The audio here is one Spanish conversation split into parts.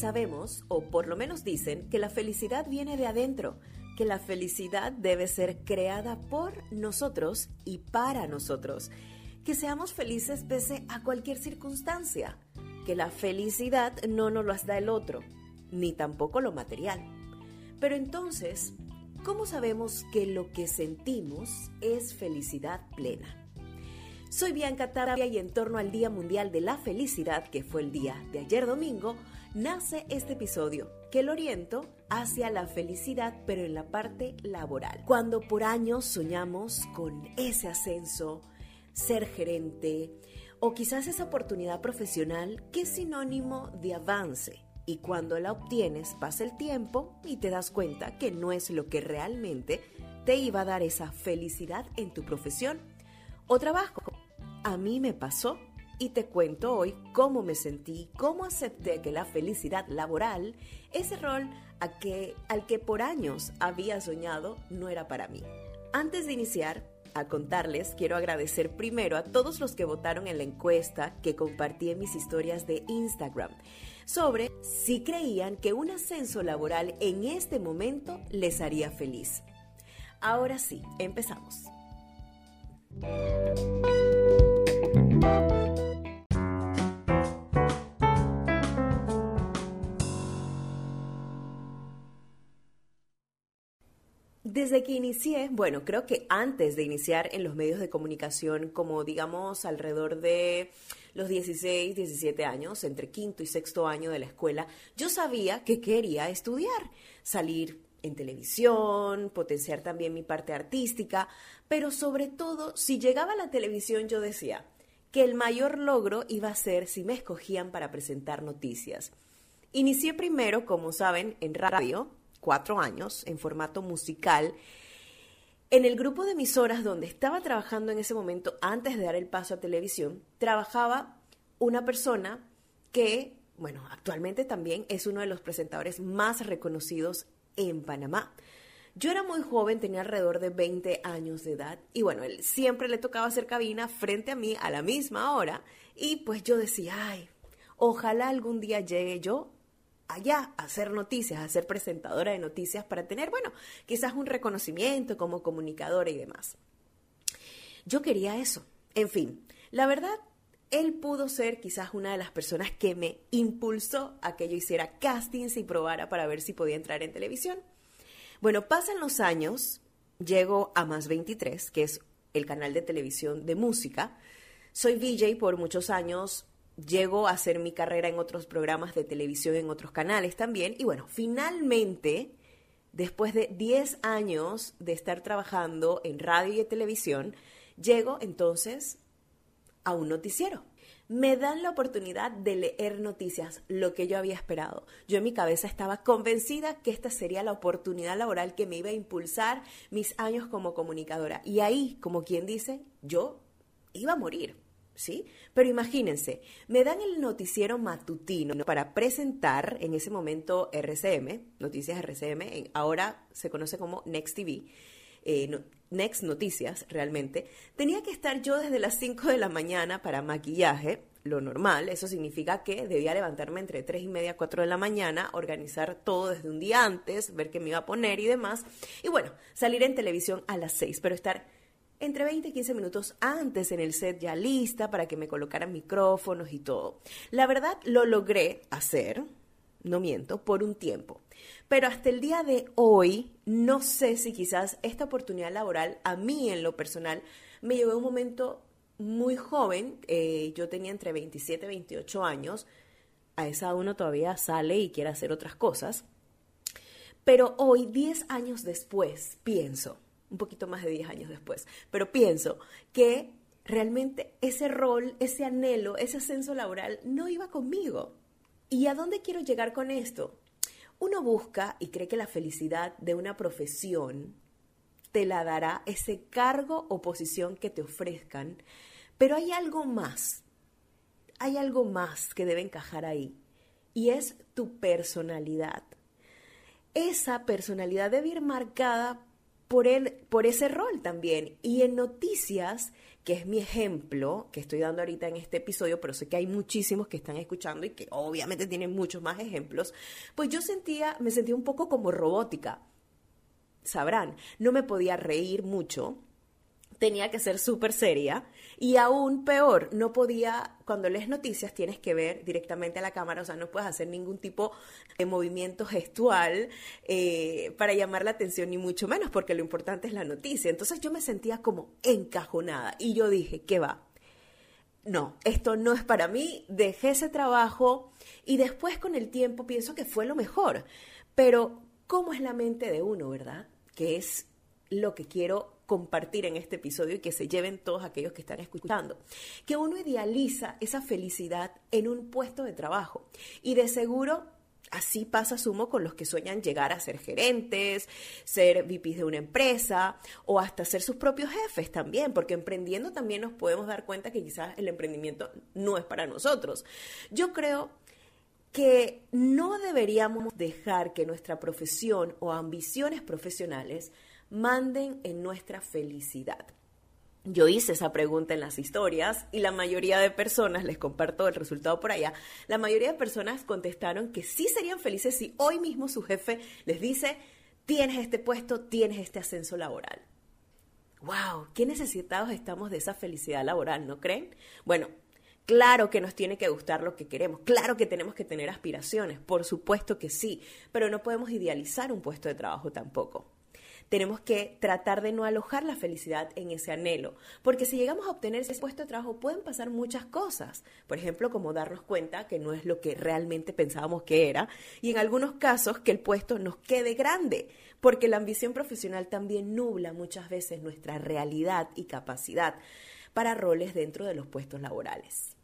sabemos, o por lo menos dicen, que la felicidad viene de adentro, que la felicidad debe ser creada por nosotros y para nosotros, que seamos felices pese a cualquier circunstancia, que la felicidad no nos las da el otro, ni tampoco lo material. Pero entonces, ¿cómo sabemos que lo que sentimos es felicidad plena? Soy Bianca Tapia y en torno al Día Mundial de la Felicidad, que fue el día de ayer domingo, nace este episodio que lo oriento hacia la felicidad, pero en la parte laboral. Cuando por años soñamos con ese ascenso, ser gerente o quizás esa oportunidad profesional que es sinónimo de avance. Y cuando la obtienes pasa el tiempo y te das cuenta que no es lo que realmente te iba a dar esa felicidad en tu profesión o trabajo. A mí me pasó y te cuento hoy cómo me sentí, cómo acepté que la felicidad laboral, ese rol a que, al que por años había soñado, no era para mí. Antes de iniciar a contarles, quiero agradecer primero a todos los que votaron en la encuesta que compartí en mis historias de Instagram sobre si creían que un ascenso laboral en este momento les haría feliz. Ahora sí, empezamos. Desde que inicié, bueno, creo que antes de iniciar en los medios de comunicación, como digamos alrededor de los 16, 17 años, entre quinto y sexto año de la escuela, yo sabía que quería estudiar, salir en televisión, potenciar también mi parte artística, pero sobre todo, si llegaba a la televisión yo decía que el mayor logro iba a ser si me escogían para presentar noticias. Inicié primero, como saben, en radio, cuatro años, en formato musical. En el grupo de emisoras donde estaba trabajando en ese momento, antes de dar el paso a televisión, trabajaba una persona que, bueno, actualmente también es uno de los presentadores más reconocidos en Panamá. Yo era muy joven, tenía alrededor de 20 años de edad y bueno, él siempre le tocaba hacer cabina frente a mí a la misma hora y pues yo decía, ay, ojalá algún día llegue yo allá a hacer noticias, a ser presentadora de noticias para tener, bueno, quizás un reconocimiento como comunicadora y demás. Yo quería eso. En fin, la verdad, él pudo ser quizás una de las personas que me impulsó a que yo hiciera castings y probara para ver si podía entrar en televisión. Bueno, pasan los años, llego a Más 23, que es el canal de televisión de música. Soy VJ por muchos años, llego a hacer mi carrera en otros programas de televisión, en otros canales también. Y bueno, finalmente, después de 10 años de estar trabajando en radio y televisión, llego entonces a un noticiero me dan la oportunidad de leer noticias, lo que yo había esperado. Yo en mi cabeza estaba convencida que esta sería la oportunidad laboral que me iba a impulsar mis años como comunicadora. Y ahí, como quien dice, yo iba a morir. ¿Sí? Pero imagínense, me dan el noticiero matutino para presentar en ese momento RCM, Noticias RCM, ahora se conoce como Next TV, eh, Next Noticias realmente, tenía que estar yo desde las 5 de la mañana para maquillaje, lo normal, eso significa que debía levantarme entre 3 y media, 4 de la mañana, organizar todo desde un día antes, ver qué me iba a poner y demás, y bueno, salir en televisión a las 6, pero estar entre 20 y 15 minutos antes en el set ya lista para que me colocaran micrófonos y todo. La verdad lo logré hacer, no miento, por un tiempo. Pero hasta el día de hoy, no sé si quizás esta oportunidad laboral, a mí en lo personal, me llegó un momento muy joven. Eh, yo tenía entre 27 y 28 años. A esa uno todavía sale y quiere hacer otras cosas. Pero hoy, 10 años después, pienso, un poquito más de 10 años después, pero pienso que realmente ese rol, ese anhelo, ese ascenso laboral no iba conmigo. ¿Y a dónde quiero llegar con esto? Uno busca y cree que la felicidad de una profesión te la dará ese cargo o posición que te ofrezcan, pero hay algo más, hay algo más que debe encajar ahí, y es tu personalidad. Esa personalidad debe ir marcada por, por ese rol también. Y en noticias que es mi ejemplo que estoy dando ahorita en este episodio, pero sé que hay muchísimos que están escuchando y que obviamente tienen muchos más ejemplos, pues yo sentía, me sentía un poco como robótica. Sabrán, no me podía reír mucho, tenía que ser súper seria y aún peor, no podía, cuando lees noticias tienes que ver directamente a la cámara, o sea, no puedes hacer ningún tipo de movimiento gestual eh, para llamar la atención, ni mucho menos, porque lo importante es la noticia. Entonces yo me sentía como encajonada y yo dije, ¿qué va? No, esto no es para mí, dejé ese trabajo y después con el tiempo pienso que fue lo mejor. Pero, ¿cómo es la mente de uno, verdad? Que es lo que quiero compartir en este episodio y que se lleven todos aquellos que están escuchando. Que uno idealiza esa felicidad en un puesto de trabajo y de seguro Así pasa, sumo, con los que sueñan llegar a ser gerentes, ser VPs de una empresa o hasta ser sus propios jefes también, porque emprendiendo también nos podemos dar cuenta que quizás el emprendimiento no es para nosotros. Yo creo que no deberíamos dejar que nuestra profesión o ambiciones profesionales manden en nuestra felicidad. Yo hice esa pregunta en las historias y la mayoría de personas, les comparto el resultado por allá, la mayoría de personas contestaron que sí serían felices si hoy mismo su jefe les dice, tienes este puesto, tienes este ascenso laboral. ¡Wow! ¿Qué necesitados estamos de esa felicidad laboral, no creen? Bueno, Claro que nos tiene que gustar lo que queremos, claro que tenemos que tener aspiraciones, por supuesto que sí, pero no podemos idealizar un puesto de trabajo tampoco tenemos que tratar de no alojar la felicidad en ese anhelo, porque si llegamos a obtener ese puesto de trabajo pueden pasar muchas cosas, por ejemplo, como darnos cuenta que no es lo que realmente pensábamos que era, y en algunos casos que el puesto nos quede grande, porque la ambición profesional también nubla muchas veces nuestra realidad y capacidad para roles dentro de los puestos laborales.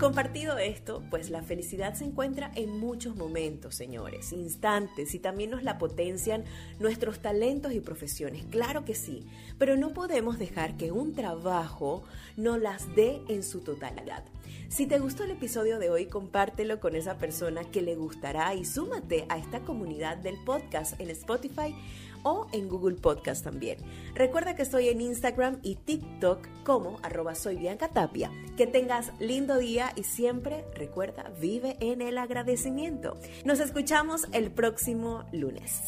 Compartido esto, pues la felicidad se encuentra en muchos momentos, señores, instantes, y también nos la potencian nuestros talentos y profesiones, claro que sí, pero no podemos dejar que un trabajo no las dé en su totalidad. Si te gustó el episodio de hoy, compártelo con esa persona que le gustará y súmate a esta comunidad del podcast en Spotify o en Google Podcast también. Recuerda que estoy en Instagram y TikTok como arroba soy Tapia. Que tengas lindo día y siempre recuerda, vive en el agradecimiento. Nos escuchamos el próximo lunes.